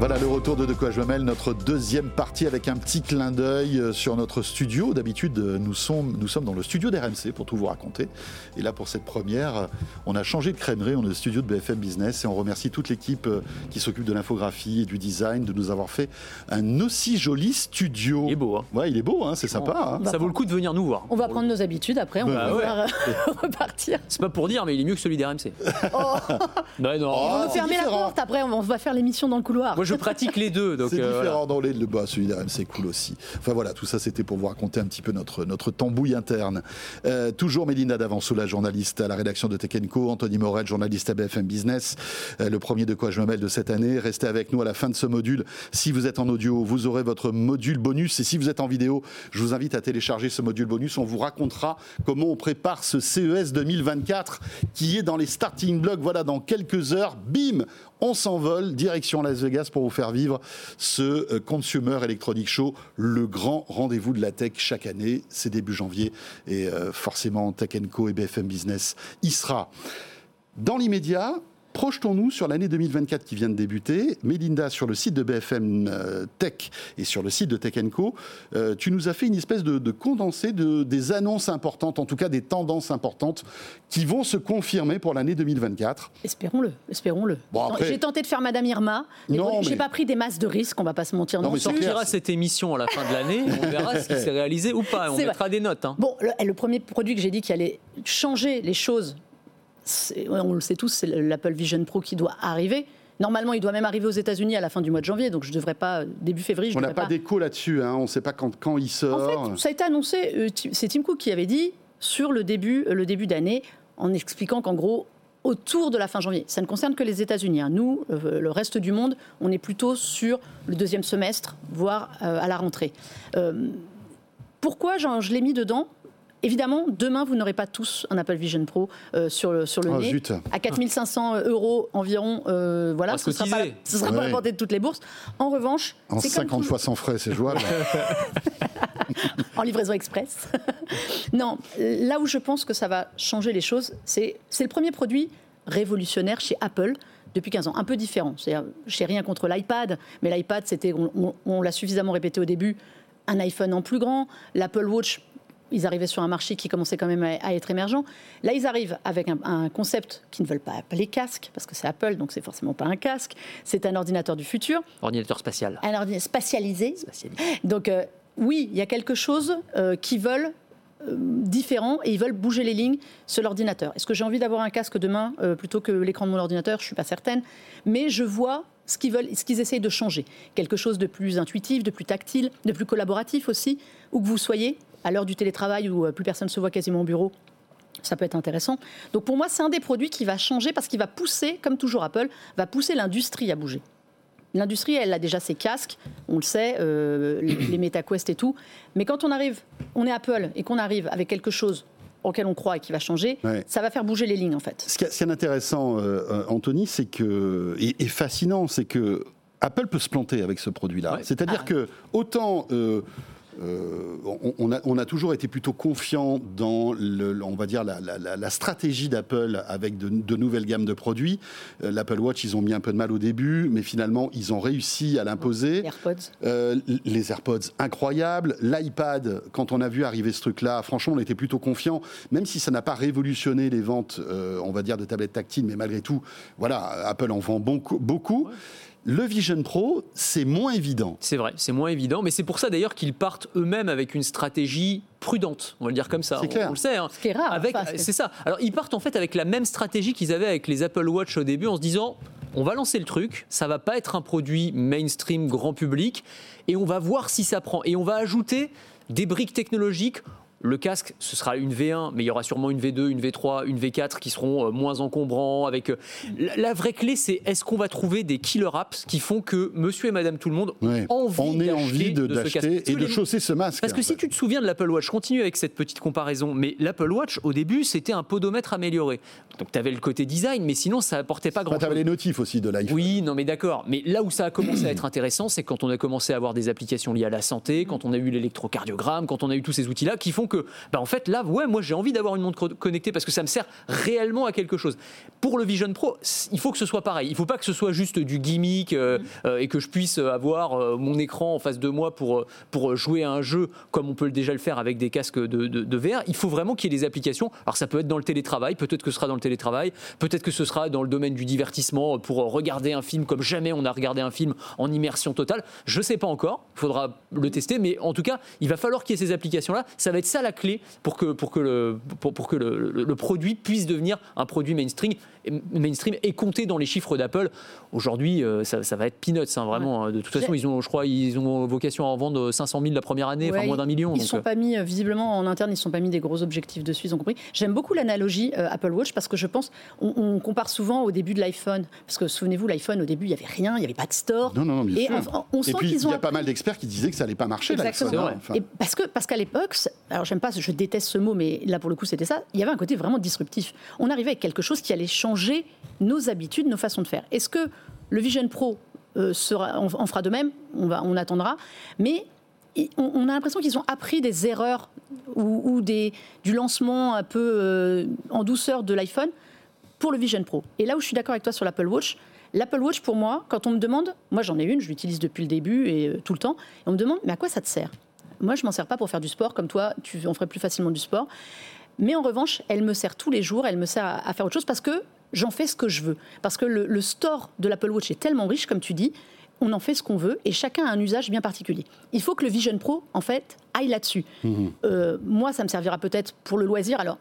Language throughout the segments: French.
Voilà le retour de De quoi je me mêle, notre deuxième partie avec un petit clin d'œil euh, sur notre studio. D'habitude, euh, nous sommes, nous sommes dans le studio d'RMC pour tout vous raconter. Et là, pour cette première, euh, on a changé de crèmerie, on est au studio de BFM Business et on remercie toute l'équipe qui s'occupe de l'infographie et du design de nous avoir fait un aussi joli studio. Il est beau, hein Ouais, il est beau, hein, c'est sympa. Hein. Ça vaut le coup de venir nous voir. On va prendre nos habitudes après, on va pouvoir repartir. C'est pas pour dire, mais il est mieux que celui d'RMC. Oh. non, non. on va fermer la porte après, on va faire l'émission dans le couloir je pratique les deux. C'est euh, différent dans les. Le, bah, celui d'RMC c'est cool aussi. Enfin voilà, tout ça c'était pour vous raconter un petit peu notre, notre tambouille interne. Euh, toujours Mélina Davançou, la journaliste à la rédaction de Tekenco, Anthony Morel, journaliste à BFM Business. Euh, le premier de quoi je me mêle de cette année. Restez avec nous à la fin de ce module. Si vous êtes en audio, vous aurez votre module bonus. Et si vous êtes en vidéo, je vous invite à télécharger ce module bonus. On vous racontera comment on prépare ce CES 2024 qui est dans les starting blocks. Voilà, dans quelques heures, bim, on s'envole direction Las Vegas pour vous faire vivre ce euh, Consumer Electronic Show, le grand rendez-vous de la tech chaque année. C'est début janvier et euh, forcément Tech Co et BFM Business y sera. Dans l'immédiat, Projetons-nous sur l'année 2024 qui vient de débuter. Mélinda, sur le site de BFM euh, Tech et sur le site de Tech Co, euh, tu nous as fait une espèce de, condensé de, des annonces importantes, en tout cas des tendances importantes qui vont se confirmer pour l'année 2024. Espérons-le, espérons-le. J'ai tenté de faire Madame Irma, mais je n'ai pas pris des masses de risques, on va pas se mentir non, On sortira cette émission à la fin de l'année, on verra ce qui s'est réalisé ou pas, on mettra des notes. Hein. Bon, le, le premier produit que j'ai dit qui allait changer les choses on le sait tous, c'est l'Apple Vision Pro qui doit arriver. Normalement, il doit même arriver aux États-Unis à la fin du mois de janvier, donc je ne devrais pas, début février. Je on n'a pas, d'écho là-dessus, hein. on ne sait pas quand, quand, il sort. En fait, ça a été annoncé, euh, c'est Tim Cook qui avait dit sur le début, euh, le début d'année, en expliquant qu'en gros, autour de la fin janvier. Ça ne concerne que les États-Unis. Hein. Nous, euh, le reste du monde, on est plutôt sur le deuxième semestre, voire à la rentrée. pourquoi je l'ai mis dedans? Évidemment, demain, vous n'aurez pas tous un Apple Vision Pro euh, sur le, sur le oh, nez. À 4500 euros environ, euh, voilà, ce ne sera pas, sera pas la portée de toutes les bourses. En revanche... En 50 fois sans frais, c'est jouable. en livraison express. non, là où je pense que ça va changer les choses, c'est le premier produit révolutionnaire chez Apple depuis 15 ans, un peu différent. Je n'ai rien contre l'iPad, mais l'iPad, c'était, on l'a suffisamment répété au début, un iPhone en plus grand, l'Apple Watch ils arrivaient sur un marché qui commençait quand même à, être émergent. Là, ils arrivent avec un, concept qu'ils ne veulent pas appeler casque, parce que c'est Apple, donc c'est forcément pas un casque. C'est un ordinateur du futur. Ordinateur spatial. Un ordinateur spatialisé. Donc, euh, oui, il y a quelque chose euh, qui veulent euh, différent et ils veulent bouger les lignes sur l'ordinateur. Est-ce que j'ai envie d'avoir un casque demain plutôt que l'écran de mon ordinateur? Je ne suis pas certaine. Mais je vois ce qu'ils veulent, ce qu'ils essayent de changer. Quelque chose de plus intuitif, de plus tactile, de plus collaboratif aussi, où que vous soyez à l'heure du télétravail où euh, plus personne ne se voit quasiment au bureau, ça peut être intéressant. Donc pour moi, c'est un des produits qui va changer parce qu'il va pousser, comme toujours Apple, va pousser l'industrie à bouger. L'industrie, elle a déjà ses casques, on le sait, euh, les MetaQuest et tout. Mais quand on arrive, on est Apple et qu'on arrive avec quelque chose auquel on croit et qui va changer, ça va faire bouger les lignes en fait. Ce qui est, intéressant, euh, Anthony, c'est que et, fascinant, c'est que Apple peut se planter avec ce produit-là. C'est-à-dire ah. que autant euh, on, a, toujours été plutôt confiant dans, le, on va dire, la, stratégie d'Apple avec de, nouvelles gammes de produits. Euh, L'Apple Watch, ils ont mis un peu de mal au début, mais finalement, ils ont réussi à l'imposer. Les AirPods. Euh, les AirPods, incroyables. L'iPad, quand on a vu arriver ce truc-là, franchement, on était plutôt confiant, même si ça n'a pas révolutionné les ventes, on va dire, de tablettes tactiles, mais malgré tout, voilà, Apple en vend beaucoup. beaucoup. Le Vision Pro, c'est moins évident. C'est vrai, c'est moins évident, mais c'est pour ça d'ailleurs qu'ils partent eux-mêmes avec une stratégie prudente, on va le dire comme ça. C'est clair. On, le sait. Hein. Ce qui est rare. c'est ça. Alors ils partent en fait avec la même stratégie qu'ils avaient avec les Apple Watch au début, en se disant on va lancer le truc, ça va pas être un produit mainstream grand public, et on va voir si ça prend. Et on va ajouter des briques technologiques le casque, ce sera une V1, mais il y aura sûrement une V2, une V3, une V4 qui seront euh, moins encombrants. Avec euh, la, vraie clé, c'est est-ce qu'on va trouver des killer apps qui font que Monsieur et Madame tout le monde ont envie, envie de, d'acheter et de chausser ce masque. Parce que si tu te souviens de l'Apple Watch, continue avec cette petite comparaison, mais l'Apple Watch au début c'était un podomètre amélioré. Donc tu avais le côté design, mais sinon ça apportait pas grand. chose. Tu avais les notifs aussi de l'iPhone. Oui, non mais d'accord. Mais là où ça a commencé à être intéressant, c'est quand on a commencé à avoir des applications liées à la santé, quand on a eu l'électrocardiogramme, quand on a eu tous ces outils-là qui font que que, bah, en fait, là, ouais, moi j'ai envie d'avoir une montre connectée parce que ça me sert réellement à quelque chose. Pour le Vision Pro, il faut que ce soit pareil. Il faut pas que ce soit juste du gimmick euh, euh, et que je puisse avoir euh, mon écran en face de moi pour, pour jouer à un jeu comme on peut déjà le faire avec des casques de, de, VR. Il faut vraiment qu'il y ait des applications. Alors ça peut être dans le télétravail, peut-être que ce sera dans le télétravail, peut-être que ce sera dans le domaine du divertissement pour regarder un film comme jamais on a regardé un film en immersion totale. Je sais pas encore, il faudra le tester, mais en tout cas, il va falloir qu'il y ait ces applications-là. Ça va être ça la clé pour que, pour que, le, pour, que le, le, produit puisse devenir un produit mainstream, mainstream et compter dans les chiffres d'Apple. Aujourd'hui, euh, ça, ça, va être peanuts, hein, vraiment. De toute façon, ils ont, je crois, ils ont vocation à en vendre 500 000 la première année, enfin moins d'un million. Ils ne sont euh. pas mis, euh, visiblement, en interne, ils ne sont pas mis des gros objectifs dessus, ils ont compris. J'aime beaucoup l'analogie Apple Watch parce que je pense, on, compare souvent au début de l'iPhone. Parce que souvenez-vous, l'iPhone, au début, il n'y avait rien, il n'y avait pas de store. Non, non, non, bien et sûr. On, sent et puis, il y a pas mal d'experts qui disaient que ça n'allait pas marcher, l'iPhone. Hein, et parce que parce qu'à l'époque, alors pas, je déteste ce mot, mais là pour le coup c'était ça. Il y avait un côté vraiment disruptif. On arrivait avec quelque chose qui allait changer nos habitudes, nos façons de faire. Est-ce que le Vision Pro euh, sera, on, fera de même? On va, on attendra. Mais on, a l'impression qu'ils ont appris des erreurs ou, des, du lancement un peu euh, en douceur de l'iPhone pour le Vision Pro. Et là où je suis d'accord avec toi sur l'Apple Watch, l'Apple Watch pour moi, quand on me demande, moi j'en ai une, je l'utilise depuis le début et euh, tout le temps, et on me demande mais à quoi ça te sert? Moi, je m'en sers pas pour faire du sport, comme toi, tu en ferais plus facilement du sport. Mais en revanche, elle me sert tous les jours, elle me sert à, faire autre chose parce que j'en fais ce que je veux. Parce que le, store de l'Apple Watch est tellement riche, comme tu dis, on en fait ce qu'on veut et chacun a un usage bien particulier. Il faut que le Vision Pro, en fait, aille là-dessus. Mmh. Euh, moi, ça me servira peut-être pour le loisir. Alors,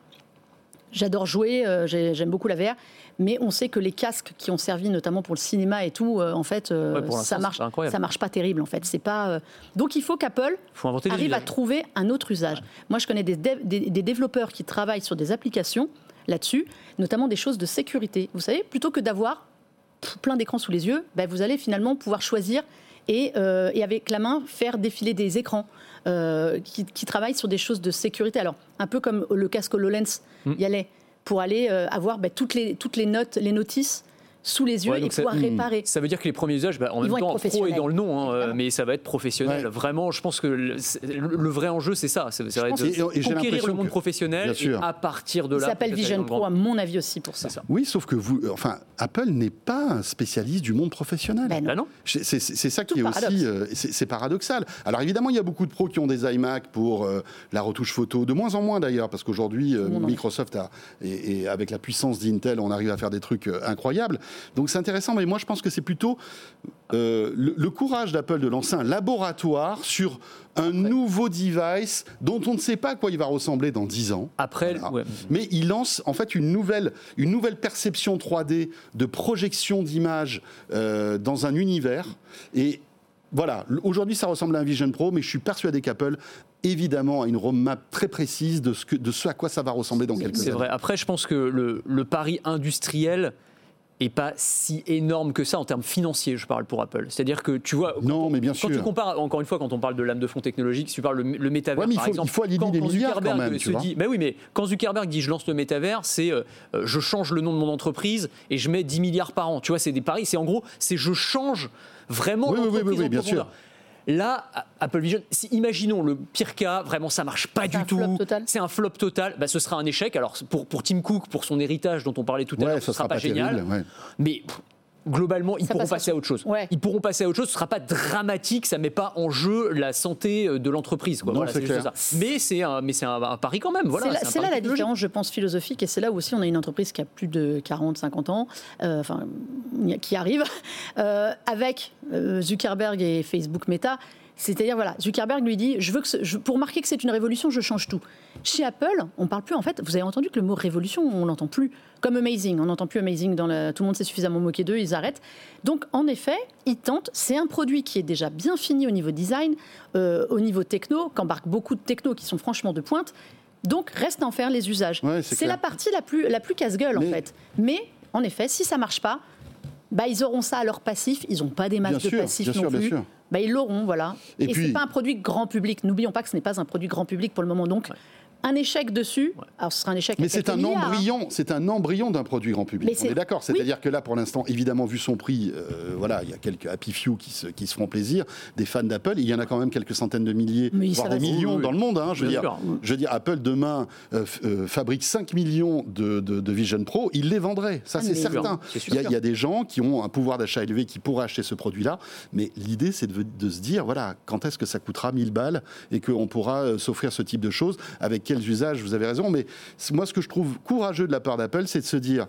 J'adore jouer, euh, j'aime beaucoup la VR, mais on sait que les casques qui ont servi notamment pour le cinéma et tout, euh, en fait, euh, ça marche, ça marche pas terrible en fait. C'est pas. Donc il faut qu'Apple arrive à trouver un autre usage. Moi, je connais des, des, développeurs qui travaillent sur des applications là-dessus, notamment des choses de sécurité. Vous savez, plutôt que d'avoir plein d'écrans sous les yeux, ben, vous allez finalement pouvoir choisir et, et, avec la main faire défiler des écrans. Euh, qui, travaillent sur des choses de sécurité. Alors, un peu comme le casque HoloLens hmm. y allait, pour aller euh, avoir bah, toutes, les, toutes les notes, les notices sous les yeux et pouvoir réparer. Ça veut dire que les premiers usages, bah, en même temps, pro est dans le nom, hein, mais ça va être professionnel. Vraiment, je pense que le, vrai enjeu, c'est ça. Ça va être de conquérir le monde professionnel et à partir de là. Ça s'appelle Vision Pro, à mon avis aussi, pour ça. Oui, sauf que vous, enfin, Apple n'est pas un spécialiste du monde professionnel. Ben non. Bah c'est ça qui est aussi, euh, c'est paradoxal. Alors évidemment, il y a beaucoup de pros qui ont des iMac pour euh, la retouche photo, de moins en moins d'ailleurs, parce qu'aujourd'hui, euh, Microsoft a, et, avec la puissance d'Intel, on arrive à faire des trucs incroyables. Donc c'est intéressant, mais moi je pense que c'est plutôt euh, le, courage d'Apple de lancer un laboratoire sur un nouveau device dont on ne sait pas à quoi il va ressembler dans 10 ans. Après, mais il lance en fait une nouvelle, une nouvelle perception 3D de projection d'image euh, dans un univers et voilà, aujourd'hui ça ressemble à un Vision Pro, mais je suis persuadé qu'Apple évidemment a une roadmap très précise de ce, que, de ce à quoi ça va ressembler dans quelques années. C'est vrai. Après, je pense que le, le pari industriel, et pas si énorme que ça en termes financiers, je parle pour Apple. C'est-à-dire que tu vois, non, mais bien quand tu compares, encore une fois, quand on parle de lame de fond technologique, si tu parles le, le métavers, par exemple, il faut aligner des milliards quand même, se dit, mais oui, mais quand Zuckerberg dit je lance le métavers, c'est euh, je change le nom de mon entreprise et je mets 10 milliards par an. Tu vois, c'est des paris, c'est en gros, c'est je change vraiment oui, oui, oui, oui, bien sûr. Là, Apple Vision, si, imaginons le pire cas, vraiment ça marche pas du tout, c'est un flop total, bah, ce sera un échec. Alors pour, pour Tim Cook, pour son héritage dont on parlait tout à l'heure, ce sera, sera pas, génial. Mais globalement, ils pourront passer à autre chose. Ils pourront passer à autre chose. Ce sera pas dramatique. Ça met pas en jeu la santé euh, de l'entreprise. Mais c'est un, mais c'est un, pari quand même. Voilà. C'est là, la différence, je pense, philosophique. Et c'est là où aussi on a une entreprise qui a plus de 40, 50 ans, euh, enfin, qui arrive euh, avec Zuckerberg et Facebook Meta. C'est-à-dire, voilà, Zuckerberg lui dit, je veux que pour marquer que c'est une révolution, je change tout. Chez Apple, on parle plus, en fait, vous avez entendu que le mot révolution, on l'entend plus. Comme amazing, on n'entend plus amazing, dans tout le monde s'est suffisamment moqué d'eux, ils arrêtent. Donc, en effet, ils tentent, c'est un produit qui est déjà bien fini au niveau design, euh, au niveau techno, qu'embarque beaucoup de techno qui sont franchement de pointe. Donc, reste à en faire les usages. c'est la partie la plus, la plus casse-gueule, en fait. Mais, en effet, si ça marche pas, bah, ils auront ça à leur passif. Ils n'ont pas des masses de passifs non plus. Bah, ils l'auront, voilà. Et, ce n'est pas un produit grand public. N'oublions pas que ce n'est pas un produit grand public pour le moment. Donc, un échec dessus, alors ce sera un échec. Mais c'est un milliards, hein. embryon, c'est un embryon d'un produit grand public. Mais On est d'accord. C'est-à-dire que là, pour l'instant, évidemment, vu son prix, euh, voilà, il y a quelques happy few qui se, qui se feront plaisir, des fans d'Apple. Il y en a quand même quelques centaines de milliers, Mais voire des millions Oui, dans le monde. hein, je, veux dire, je veux dire, Apple demain euh, euh, fabrique 5 millions de, de- de Vision Pro, il les vendrait. Ça, Ah, c'est certain. Il y, a, il y a des gens qui ont un pouvoir d'achat élevé qui pourraient acheter ce produit-là, mais l'idée, c'est de, de se dire, voilà, quand est-ce que ça coûtera 1000 balles et qu'on pourra euh, s'offrir ce type de choses, avec quels usages, vous avez raison, mais moi, ce que je trouve courageux de la part d'Apple, c'est de se dire,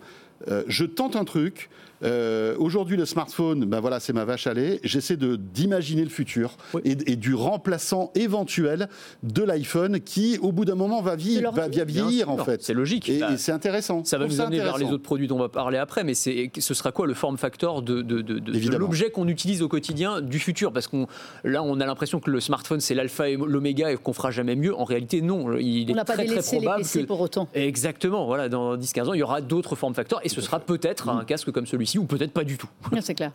euh, je tente un truc. Euh, Aujourd'hui, le smartphone, ben voilà, c'est ma vache à lait. J'essaie de d'imaginer le futur Oui. et, et du remplaçant éventuel de l'iPhone qui, au bout d'un moment, va, l'ordi. va, vieillir en fait. C'est logique. Et, Bah, et c'est intéressant. Ça va nous amener vers les autres produits dont on va parler après, mais c'est, ce sera quoi le form factor de, de- de- de- de Évidemment. l'objet qu'on utilise au quotidien du futur? Parce qu'on là, on a l'impression que le smartphone c'est l'alpha et l'oméga et qu'on fera jamais mieux. En réalité, non. Il On est n'a pas très, très délaissé les probable PC que pour autant. Exactement, voilà, dans 10-15 ans, il y aura d'autres form factors et ce sera peut-être un casque comme celui-ci ou peut-être pas du tout. C'est clair.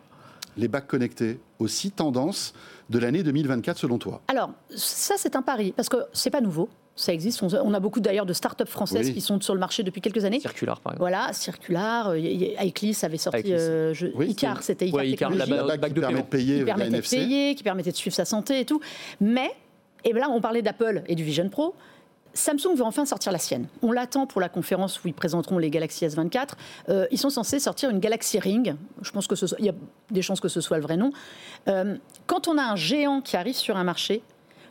Les bacs connectés, aussi tendance de l'année 2024 selon toi? Alors, ça, c'est un pari, parce que c'est pas nouveau. Ça existe. On a beaucoup d'ailleurs de start-up françaises Oui. qui sont sur le marché depuis quelques années. Circulaire, par exemple. Voilà, Circular, euh, Iclis avait sorti euh, je- Oui, Icar, c'était Icar, Ouais, Icar, Technologies, la qui de permet paiement. de payer qui permettait de payer, qui permettait de suivre sa santé et tout. Mais, et là, on parlait d'Apple et du Vision Pro. Samsung veut enfin sortir la sienne. On l'attend pour la conférence où ils présenteront les Galaxy S24. Euh, ils sont censés sortir une Galaxy Ring. Je pense que il y a des chances que ce soit le vrai nom. Euh, quand on a un géant qui arrive sur un marché,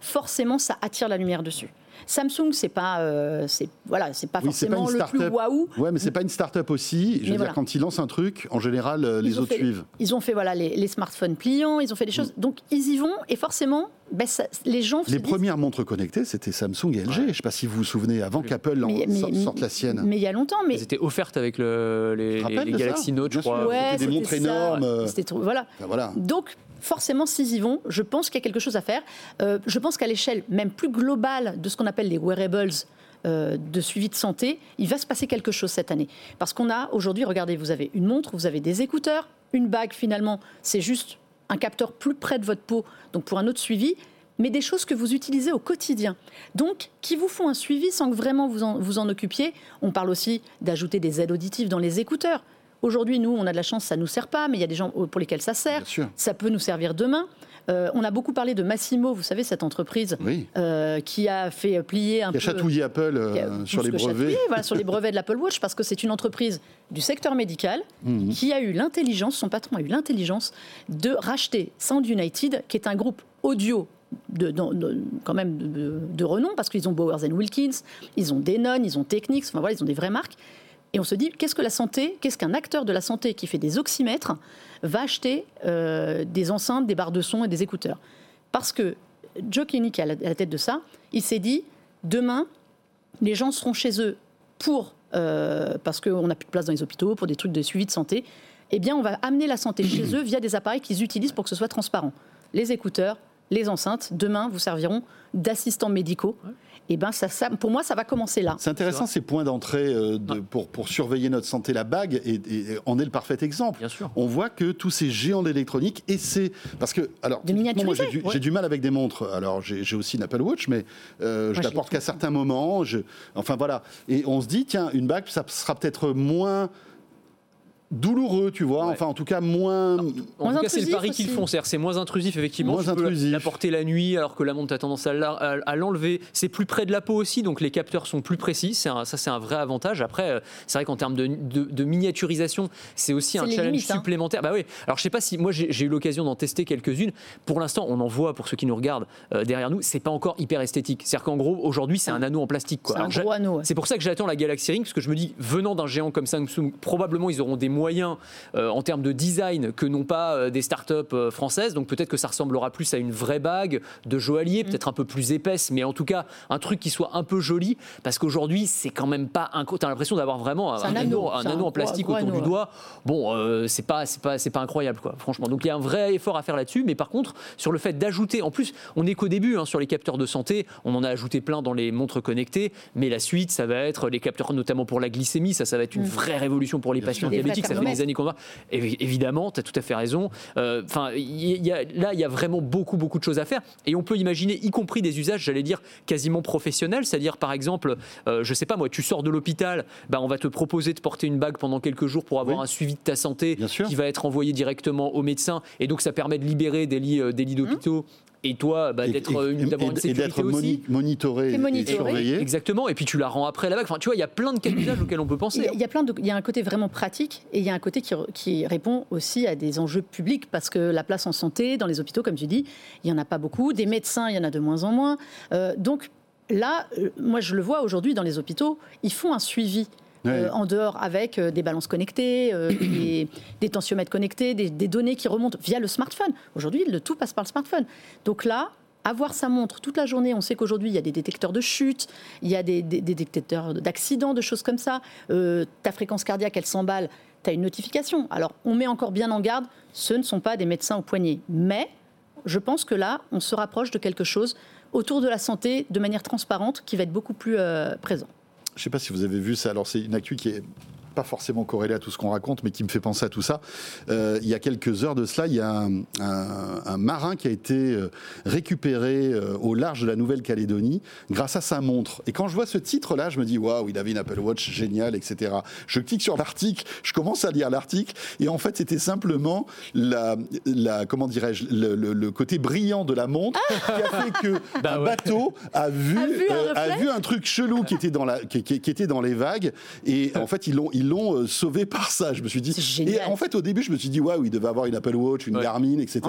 forcément, ça attire la lumière dessus. Samsung, c'est pas, euh, c'est voilà, c'est pas Oui, c'est pas forcément une le plus start-up. waouh. Ouais, mais c'est pas une start-up aussi. Je veux dire, voilà. quand ils lancent un truc, en général, euh, Ils les autres fait- suivent. Ils ont fait voilà les, les smartphones pliants, ils ont fait des choses. Donc ils y vont et forcément, ben, ça- les gens. se Les disent- premières montres connectées, c'était Samsung et LG. Je ne sais pas si vous vous souvenez, avant qu'Apple en Mais- mais- sorte- la sienne. Mais il y a longtemps, mais Elles étaient offertes avec le- les, Galaxy Note, je crois. ouais, c'était des montres ça. énormes, euh. C'était trop- voilà. Enfin, voilà. Donc, forcément, s'ils y vont, je pense qu'il y a quelque chose à faire. Euh, je pense qu'à l'échelle même plus globale de ce qu'on appelle les wearables euh, de suivi de santé, il va se passer quelque chose cette année. Parce qu'on a aujourd'hui, regardez, vous avez une montre, vous avez des écouteurs, une bague finalement, c'est juste un capteur plus près de votre peau, donc pour un autre suivi, mais des choses que vous utilisez au quotidien. Donc, qui vous font un suivi sans que vraiment vous en, vous en occupiez. On parle aussi d'ajouter des aides auditives dans les écouteurs. Aujourd'hui, nous, on a de la chance, ça ne nous sert pas, mais il y a des gens pour lesquels ça sert. Ça peut nous servir demain. Euh, on a beaucoup parlé de Massimo, vous savez, cette entreprise Oui. euh, qui a fait plier un Qui a peu. chatouillé Apple euh, qui a sur plus les que brevets. chatouillé, voilà, sur les brevets de l'Apple Watch, parce que c'est une entreprise du secteur médical Mhm. qui a eu l'intelligence, son patron a eu l'intelligence de racheter Sound United, qui est un groupe audio de, de- de- quand même de, de renom, parce qu'ils ont Bowers Wilkins, ils ont Denon, ils ont Technics, enfin voilà, ils ont des vraies marques. Et on se dit, qu'est-ce que la santé, qu'est-ce qu'un acteur de la santé qui fait des oxymètres va acheter euh, des enceintes, des barres de son et des écouteurs? Parce que Joe Kinney, qui est à la, tête de ça, il s'est dit, demain, les gens seront chez eux pour, euh, parce qu'on n'a plus de place dans les hôpitaux, pour des trucs de suivi de santé, eh bien, on va amener la santé chez eux via des appareils qu'ils utilisent pour que ce soit transparent. Les écouteurs, les enceintes, demain, vous serviront d'assistants médicaux. Et ben, ça, ça- pour moi, ça va commencer là. C'est intéressant ces points d'entrée euh, de- pour, pour surveiller notre santé. La bague et, et en est le parfait exemple. Bien sûr. On voit que tous ces géants d'électronique essaient. Parce que, alors, De moi j'ai du, ouais. j'ai du mal avec des montres. Alors j'ai aussi une Apple Watch, mais euh, je Moi, la je porte l'ai qu'à certains moments. Je, enfin voilà. Et on se dit, tiens, une bague, ça sera peut-être moins douloureux, tu vois. Ouais. Enfin, en tout cas, moins. En Moins tout cas, c'est le pari qu'ils font. C'est-à-dire, c'est moins intrusif, effectivement. Moins tu intrusif. la porter la nuit, alors que la montre a tendance à la- à à l'enlever. C'est plus près de la peau aussi, donc les capteurs sont plus précis. C'est un- ça, c'est un vrai avantage. Après, euh, c'est vrai qu'en termes de, de- de miniaturisation, c'est aussi C'est un challenge limites, hein. supplémentaire. Bah oui. Alors, je sais pas si moi j'ai j'ai eu l'occasion d'en tester quelques-unes. Pour l'instant, on en voit pour ceux qui nous regardent euh, derrière nous. C'est pas encore hyper esthétique. C'est-à-dire qu'en gros, aujourd'hui, c'est un anneau en plastique. quoi. C'est un Alors, j'a- gros anneau, ouais. c'est pour ça que j'attends la Galaxy Ring, parce que je me dis, venant d'un géant comme Samsung, probablement ils auront des moyens euh, en termes de design que n'ont pas euh, des startups euh, françaises. Donc peut-être que ça ressemblera plus à une vraie bague de joaillier, Mm. peut-être un peu plus épaisse, mais en tout cas un truc qui soit un peu joli, parce qu'aujourd'hui c'est quand même pas un. T'as l'impression d'avoir vraiment un, anneau, anneau, un anneau en plastique gros autour du ouais. doigt. Bon, euh, c'est pas, c'est pas, c'est pas incroyable quoi. Franchement. Donc il y a un vrai effort à faire là-dessus, mais par contre sur le fait d'ajouter, en plus, on n'est qu'au début hein, sur les capteurs de santé. On en a ajouté plein dans les montres connectées, mais la suite, ça va être les capteurs notamment pour la glycémie. Ça, ça va être une vraie révolution pour les patients diabétiques. Ça fait des années qu'on voit. Évidemment, tu as tout à fait raison. Euh, enfin, là, il y a vraiment beaucoup, beaucoup de choses à faire. Et on peut imaginer, y compris des usages, j'allais dire, quasiment professionnels. C'est-à-dire, par exemple, euh, je sais pas moi, tu sors de l'hôpital, bah, on va te proposer de porter une bague pendant quelques jours pour avoir un suivi de ta santé qui va être envoyé directement au médecin. Et donc, ça permet de libérer des lits, euh, des lits d'hôpitaux et toi bah, d'être d'avoir une sécurité aussi. monitoré et, surveillé. Exactement. Et puis tu la rends après la vague. Enfin, tu vois, il y a plein de cas d'usage auxquels on peut penser. Il y a, plein de, il y a un côté vraiment pratique et il y a un côté qui, qui, répond aussi à des enjeux publics parce que la place en santé dans les hôpitaux, comme tu dis, il y en a pas beaucoup. Des médecins, il y en a de moins en moins. Euh, donc là, euh, moi je le vois aujourd'hui dans les hôpitaux, ils font un suivi euh, en dehors avec euh, des balances connectées, euh, des, tensiomètres connectés, des, données qui remontent via le smartphone. Aujourd'hui, le tout passe par le smartphone. Donc là, avoir sa montre toute la journée, on sait qu'aujourd'hui, il y a des détecteurs de chute, il y a des, détecteurs d'accidents, de choses comme ça. ta fréquence cardiaque, elle s'emballe, tu as une notification. Alors, on met encore bien en garde, ce ne sont pas des médecins au poignet. Mais je pense que là, on se rapproche de quelque chose autour de la santé de manière transparente qui va être beaucoup plus présent. Je ne sais pas si vous avez vu ça. Alors, c'est une actu qui est pas forcément corrélé à tout ce qu'on raconte, mais qui me fait penser à tout ça. Euh, il y a quelques heures de cela, il y a un, marin qui a été euh, récupéré euh, au large de la Nouvelle-Calédonie grâce à sa montre. Et quand je vois ce titre-là, je me dis waouh, il avait une Apple Watch géniale, etc. Je clique sur l'article, je commence à lire l'article, et en fait, c'était simplement la, la comment dirais-je, le, côté brillant de la montre qui a fait que bah un bateau a vu, a vu, un, truc chelou qui était dans la, qui, qui était dans les vagues, et en fait, ils l'ont ils l'ont euh, sauvé par ça. Je me suis dit. Et en fait, au début, je me suis dit, waouh, il devait avoir une Apple Watch, une Garmin, etc.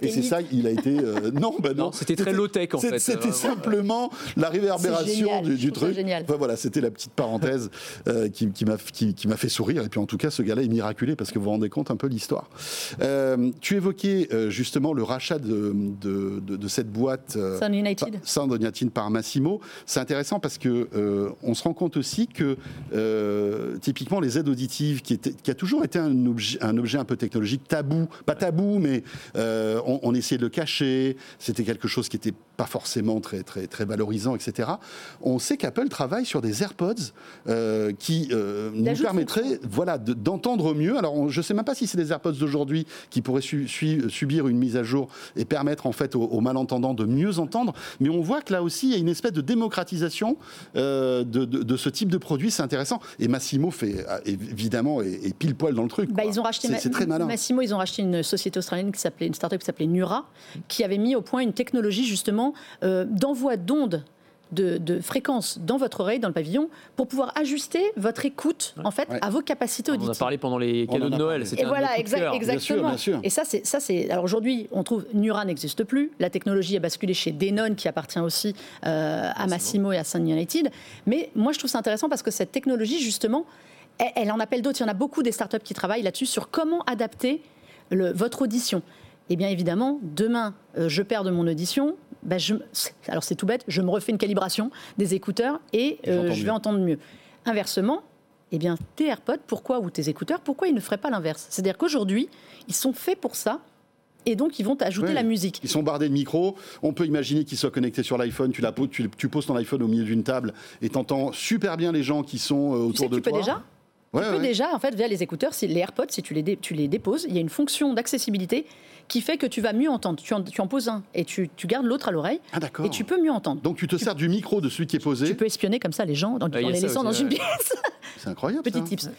Et c'est ça, il a été. Euh, non, bah non. c'était très low tech en fait. C'était simplement la réverbération du, truc. Génial. Enfin, voilà, c'était la petite parenthèse euh, qui, qui m'a qui, fait sourire. Et puis en tout cas, ce gars-là est miraculé parce que vous vous rendez compte un peu l'histoire. tu évoquais justement le rachat de, de, de, cette boîte Sound United. Sound United par Massimo. C'est intéressant parce que on se rend compte aussi que typiquement les aides auditives, qui, était, qui a toujours été un objet, un objet un peu technologique tabou, pas tabou, mais euh, on, essayait de le cacher, c'était quelque chose qui n'était pas forcément très, très, très valorisant, etc. On sait qu'Apple travaille sur des AirPods euh, qui euh, nous permettraient voilà, d'entendre mieux. Alors, je ne sais même pas si c'est des AirPods d'aujourd'hui qui pourraient subir une mise à jour et permettre en fait aux, malentendants de mieux entendre, mais on voit que là aussi, il y a une espèce de démocratisation de, de, ce type de produit, c'est intéressant. Et Massimo fait évidemment est, pile poil dans le truc. Bah, ils ont racheté c'est, très malin. Massimo, ils ont racheté une société australienne qui s'appelait une startup qui s'appelait Nura, qui avait mis au point une technologie justement euh, d'envoi d'ondes de, fréquence dans votre oreille, dans le pavillon, pour pouvoir ajuster votre écoute en fait à vos capacités auditives. On en a parlé pendant les cadeaux de Noël. Et voilà, exactement. Et ça, c'est ça, c'est. Alors aujourd'hui, on trouve Nura n'existe plus. La technologie a basculé chez Denon, qui appartient aussi euh, à Massimo et à Sun United. Mais moi, je trouve ça intéressant parce que cette technologie, justement, elle, en appelle d'autres. Il y en a beaucoup des startups qui travaillent là-dessus sur comment adapter votre audition. Et eh bien évidemment, demain, euh, je perds de mon audition. Ben je, alors c'est tout bête, je me refais une calibration des écouteurs et euh, je vais entendre mieux. Inversement, eh bien tes AirPods, pourquoi ou tes écouteurs, pourquoi ils ne feraient pas l'inverse? C'est-à-dire qu'aujourd'hui, ils sont faits pour ça et donc ils vont ajouter la musique. Ils sont bardés de micros. On peut imaginer qu'ils soient connectés sur l'iPhone. Tu, la, tu, tu poses ton iPhone au milieu d'une table et t'entends super bien les gens qui sont euh, autour tu sais de tu toi. Peux déjà? Tu peux déjà, en fait, via les écouteurs, les AirPods, si tu les, tu les déposes, il y a une fonction d'accessibilité qui fait que tu vas mieux entendre. Tu en, tu en poses un et tu, tu gardes l'autre à l'oreille. Ah, et tu peux mieux entendre. Donc tu te sers du micro de celui qui est posé. Tu peux espionner comme ça les gens en, les laissant dans une pièce. C'est incroyable. Petit tips.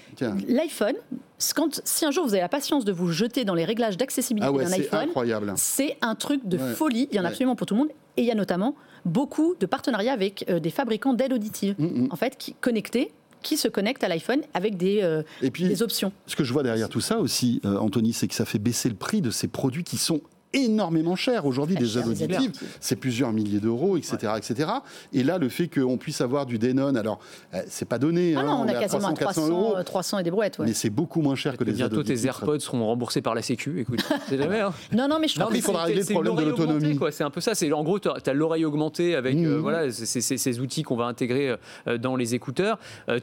L'iPhone, si un jour vous avez la patience de vous jeter dans les réglages d'accessibilité ah d'un iPhone, c'est un truc de folie. Il y en a absolument pour tout le monde. Et il y a notamment beaucoup de partenariats avec euh, des fabricants d'aides auditives, mm, mm. en fait, qui, connectés qui se connectent à l'iPhone avec des, euh, des options. Ce que je vois derrière tout ça aussi, euh, Anthony, c'est que ça fait baisser le prix de ces produits qui sont énormément cher. Aujourd'hui, des aides auditives, c'est plusieurs milliers d'euros, etc., etc. Et là, le fait qu'on puisse avoir du Denon, alors, euh, c'est pas donné. Ah hein, non, on, a quasiment 300, euros. 300 et des brouettes. Mais c'est beaucoup moins cher que les bientôt Bientôt, tes AirPods seront remboursés par la Sécu. Écoute, c'est jamais. Hein. Non, non, mais je pense qu'il faudra régler le problème de l'autonomie. C'est un peu ça. C'est en gros, tu as, l'oreille augmentée avec euh, mmh. voilà ces, outils qu'on va intégrer euh, dans les écouteurs.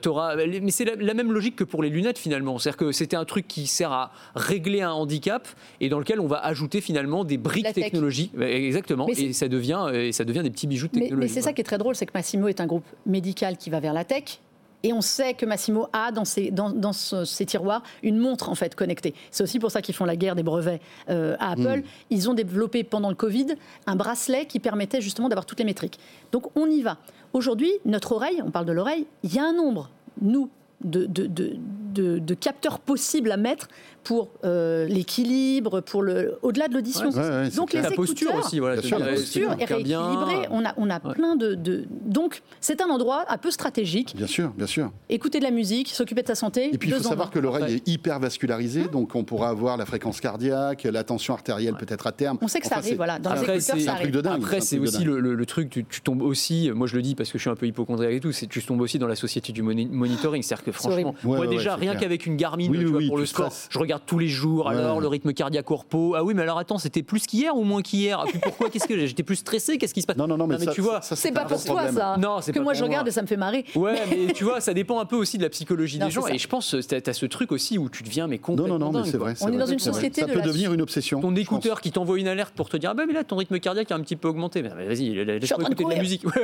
auras, mais c'est la, même logique que pour les lunettes finalement. C'est-à-dire que c'était un truc qui sert à régler un handicap et dans lequel on va ajouter finalement des briques technologiques exactement. Et ça, devient, et ça devient des petits bijoux de technologie. Mais, c'est ça qui est très drôle, c'est que Massimo est un groupe médical qui va vers la tech. Et on sait que Massimo a dans ses, dans, dans ce- ses tiroirs une montre en fait connectée. C'est aussi pour ça qu'ils font la guerre des brevets euh, à Apple. Ils ont développé pendant le Covid un bracelet qui permettait justement d'avoir toutes les métriques. Donc on y va. Aujourd'hui, notre oreille, on parle de l'oreille, il y a un nombre, nous, de, de, de, de- de capteurs possibles à mettre pour euh, l'équilibre, pour le, au-delà de l'audition. Ouais, Donc les La posture écouteurs, aussi, voilà. Bien sûr, la posture est rééquilibrée. bien. On a, on a Ouais. plein de, de- Donc, c'est un endroit un peu stratégique. Bien sûr, bien sûr. Écouter de la musique, s'occuper de sa santé. Et puis il faut savoir que l'oreille est hyper vascularisée, donc on pourra avoir la fréquence cardiaque, la tension artérielle peut-être à terme. On sait que ça arrive, c'est- voilà. Dans les Après, écouteurs, c'est ça un truc arrive. de dingue. Après, c'est aussi le, le- le truc, tu, tu tombes aussi, moi je le dis parce que je suis un peu hypochondriaque et tout, c'est tu tombes aussi dans la société du moni- monitoring. Que franchement, moi ouais, déjà, ouais, rien clair. qu'avec une Garmin Oui, tu vois, oui, pour le stresses. je regarde tous les jours, Ouais. alors le rythme cardiaque au repos. Ah oui, mais alors attends, c'était plus qu'hier ou moins qu'hier? Ah, puis Pourquoi? Qu'est-ce que j'étais plus stressé Qu'est-ce qui se passe? Non, non, non, mais, ça, tu vois. ça, C'est pas pour toi, problème. ça. Non, c'est Que pas moi, pour je regarde et ça me fait marrer. Ouais, mais tu vois, ça dépend un peu aussi de la psychologie des gens. Et je pense que tu as ce truc aussi où tu deviens mais Non, complètement non, non, mais c'est vrai. On est dans une société Ça de peut devenir une obsession. Ton écouteur qui t'envoie une alerte pour te dire ah bah mais là ton rythme cardiaque a un petit peu augmenté. Mais vas-y, suis en laisse-moi train de écouter de la musique.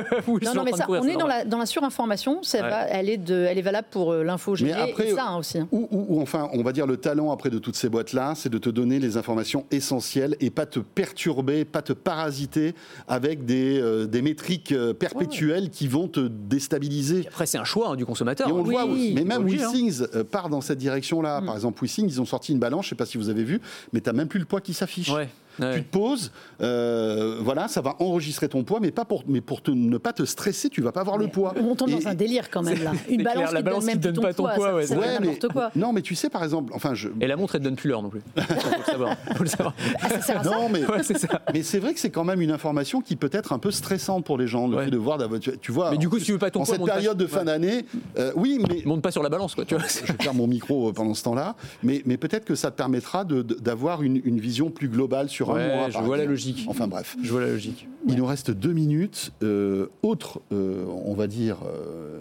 Non, non, mais ça, on est dans la, dans la surinformation. Ça Ouais. va, elle, est de, elle est valable pour euh, l'info GG Mais après, et ça hein, aussi. hein. Ou, ou- ou enfin, on va dire le talent après de toutes ces boîtes-là, c'est de te donner les informations essentielles et pas te perturber, pas te parasiter avec des, euh, des métriques euh, perpétuelles qui vont te déstabiliser. Après c'est un choix hein, du consommateur. Et on le Oui. voit aussi. Mais même hein. WeSings part dans cette direction-là. Mm. Par exemple, WeSings, ils ont sorti une balance, je ne sais pas si vous avez vu, mais tu n'as même plus le poids qui s'affiche. Ouais. Ouais. Tu te poses, euh, voilà, ça va enregistrer ton poids, mais pas pour, mais pour te- ne pas te stresser, tu vas pas avoir le poids. On tombe Et- dans un délire quand même là. Une balance clair, qui la balance donne même qui plus donne pas ton poids, poids, ouais, ça mais, n'importe quoi. non, mais tu sais, par exemple, enfin, je, Et la montre elle te donne plus l'heure non plus. Faut le savoir. Faut le savoir. Ah, ça sert à ça non, mais, Ouais, c'est ça. mais c'est vrai que c'est quand même une information qui peut être un peu stressante pour les gens, le Ouais. fait de voir, d'avoir- tu, vois. Mais du coup en si tu veux pas ton en poids, cette monte pas- période de fin d'année, euh, oui, mais monte pas sur la balance quoi. Tu vois. je vais faire mon micro euh, pendant ce temps-là, mais, mais peut-être que ça te permettra d'avoir une, une vision plus globale sur Ouais, un mois. je vois la logique. Enfin bref. Je vois la logique. Il nous reste deux minutes. Euh, autre, euh, on va dire, euh,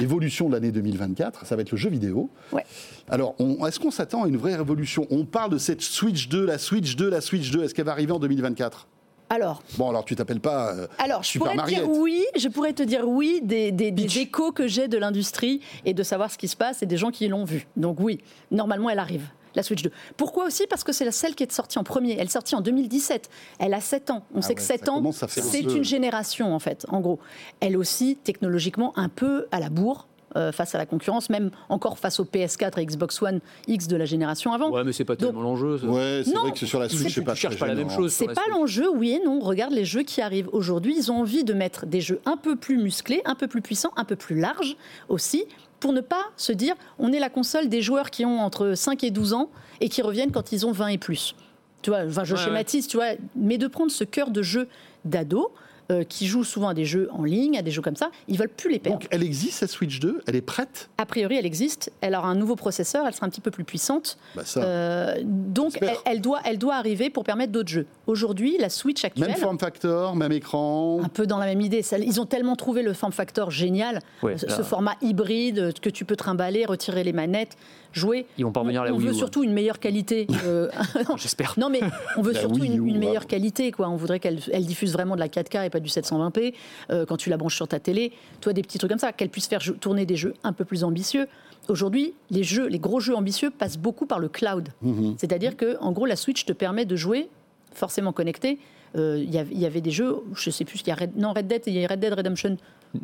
évolution de l'année 2024, ça va être le jeu vidéo. Ouais. Alors, est-ce qu'on s'attend à une vraie révolution? On parle de cette Switch 2, la Switch 2, la Switch 2. Est-ce qu'elle va arriver en 2024 Alors, Bon, alors tu t'appelles pas euh, alors je Super pourrais te dire oui, je pourrais te dire oui des, des- des échos que j'ai de l'industrie et de savoir ce qui se passe et des gens qui l'ont vu. Donc oui, normalement elle arrive. La Switch 2. Pourquoi aussi? Parce que c'est la celle qui est sortie en premier. Elle est sortie en 2017. Elle a 7 ans. On Ah sait ouais, que ça 7 ans, c'est une génération en fait, en gros. Elle aussi, technologiquement, un peu à la bourre euh, face à la concurrence, même encore face au PS4 et Xbox One X de la génération avant. Ouais mais c'est pas tellement l'enjeu. ça. Ouais, c'est Non, vrai que sur la c'est- Switch, c'est pas pas la même chose. C'est pas l'enjeu, oui et non. Regarde les jeux qui arrivent aujourd'hui. Ils ont envie de mettre des jeux un peu plus musclés, un peu plus puissants, un peu plus larges aussi, pour ne pas se dire on est la console des joueurs qui ont entre 5 et 12 ans et qui reviennent quand ils ont 20 et plus. Tu vois, enfin, je Ouais, schématise, tu vois, mais de prendre ce cœur de jeu d'ado euh, qui jouent souvent à des jeux en ligne, à des jeux comme ça, ils veulent plus les perdre. Donc, elle existe, cette Switch 2 Elle est prête? A priori, elle existe. Elle aura un nouveau processeur. Elle sera un petit peu plus puissante. bah, ça. Euh, donc, elle, doit, elle doit arriver pour permettre d'autres jeux. Aujourd'hui, la Switch actuelle, Même form factor, même écran. un peu dans la même idée. Ils ont tellement trouvé le form factor génial, Ouais, ce, là- ce format hybride que tu peux trimballer, retirer les manettes, jouer. Ils vont pas revenir à la on Wii veut U, hein. surtout une meilleure qualité. euh, non, J'espère. non, mais on veut La surtout Wii une, U, une meilleure qualité. Quoi. On voudrait qu'elle elle diffuse vraiment de la 4K et pas du 720p euh, quand tu la branches sur ta télé. Toi, des petits trucs comme ça, qu'elle puisse faire tourner des jeux un peu plus ambitieux. Aujourd'hui, les jeux, les gros jeux ambitieux passent beaucoup par le cloud. Mhm. C'est-à-dire que, en gros, la Switch te permet de jouer forcément connecté. Euh, Il y avait- il y avait des jeux, je sais plus, il y a Red, non Red Dead, il y a Red Dead Redemption,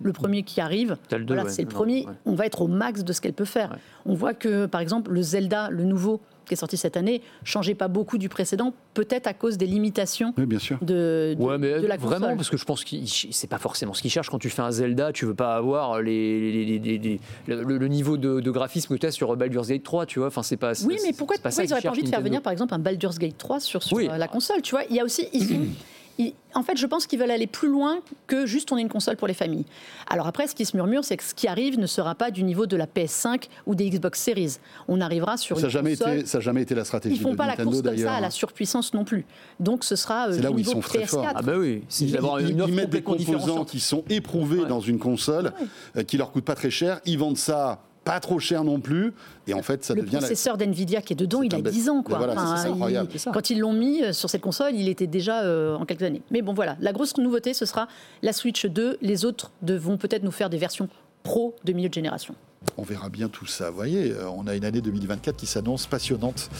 le premier qui arrive. Voilà, ouais. c'est le Non, premier. ouais. On va être au max de ce qu'elle peut faire. Ouais. On voit que, par exemple, le Zelda, le nouveau, qui est sorti cette année, changeait pas beaucoup du précédent, peut-être à cause des limitations Oui, bien sûr. de, de, Ouais, mais de la console. vraiment, parce que je pense que c'est pas forcément ce qu'ils cherchent. Quand tu fais un Zelda, tu veux pas avoir les, les- les- les- les- le, le niveau de, de graphisme que tu as sur Baldur's Gate 3, tu vois. Enfin, c'est pas. Oui, mais pourquoi, pas pourquoi ça ils n'auraient qu'ils pas envie de faire venir, par exemple, un Baldur's Gate 3 sur, sur Oui. la console Tu vois, il y a aussi. Ils sont- ils- en fait, je pense qu'ils veulent aller plus loin que juste on est une console pour les familles. Alors après, ce qui se murmure, c'est que ce qui arrive ne sera pas du niveau de la PS5 ou des Xbox Series. On arrivera sur Ça n'a une jamais, console. été- ça a jamais été la stratégie Ils font de pas la Nintendo course comme ça d'ailleurs. à la surpuissance non plus. Donc ce sera euh, C'est là du où ils niveau sont très forts. PS4. Ah bah oui, c'est Ils, ils- une ils mettent des composants qui sont éprouvés Ouais. dans une console, euh, qui leur coûtent pas très cher. Ils vendent ça pas trop cher non plus. Et en fait, ça le devient la- processeur d'NVIDIA qui est dedans, C'est il a bête- 10 ans. Quoi. Voilà, il-. Quand ils l'ont mis euh, sur cette console, il était déjà euh, en quelques années. Mais bon, voilà, la grosse nouveauté, ce sera la Switch 2. Les autres vont peut-être nous faire des versions pro de milieu de génération on verra bien tout ça. Vous voyez, euh, on a une année 2024 qui s'annonce passionnante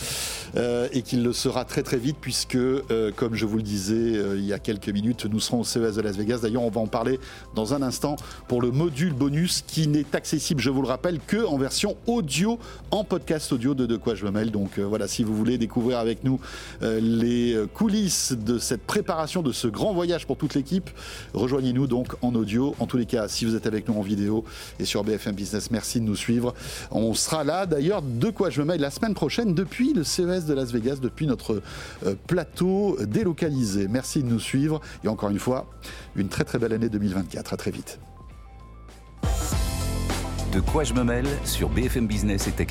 euh, et qui le sera très très vite puisque, euh, comme je vous le disais il y a quelques minutes, nous serons au CES de Las Vegas. D'ailleurs, on va en parler dans un instant pour le module bonus qui n'est accessible, je vous le rappelle, que en version audio, en podcast audio de De quoi je me mêle. Donc voilà, si vous voulez découvrir avec nous les coulisses de cette préparation de ce grand voyage pour toute l'équipe, rejoignez-nous donc en audio. En tous les cas, si vous êtes avec nous en vidéo et sur BFM Business, merci de nous suivre. On sera là d'ailleurs, de quoi je me mêle la semaine prochaine depuis le CES de Las Vegas, depuis notre euh, plateau délocalisé. Merci de nous suivre et encore une fois, une très très belle année 2024. À très vite. De quoi je me mêle sur BFM Business et Tech.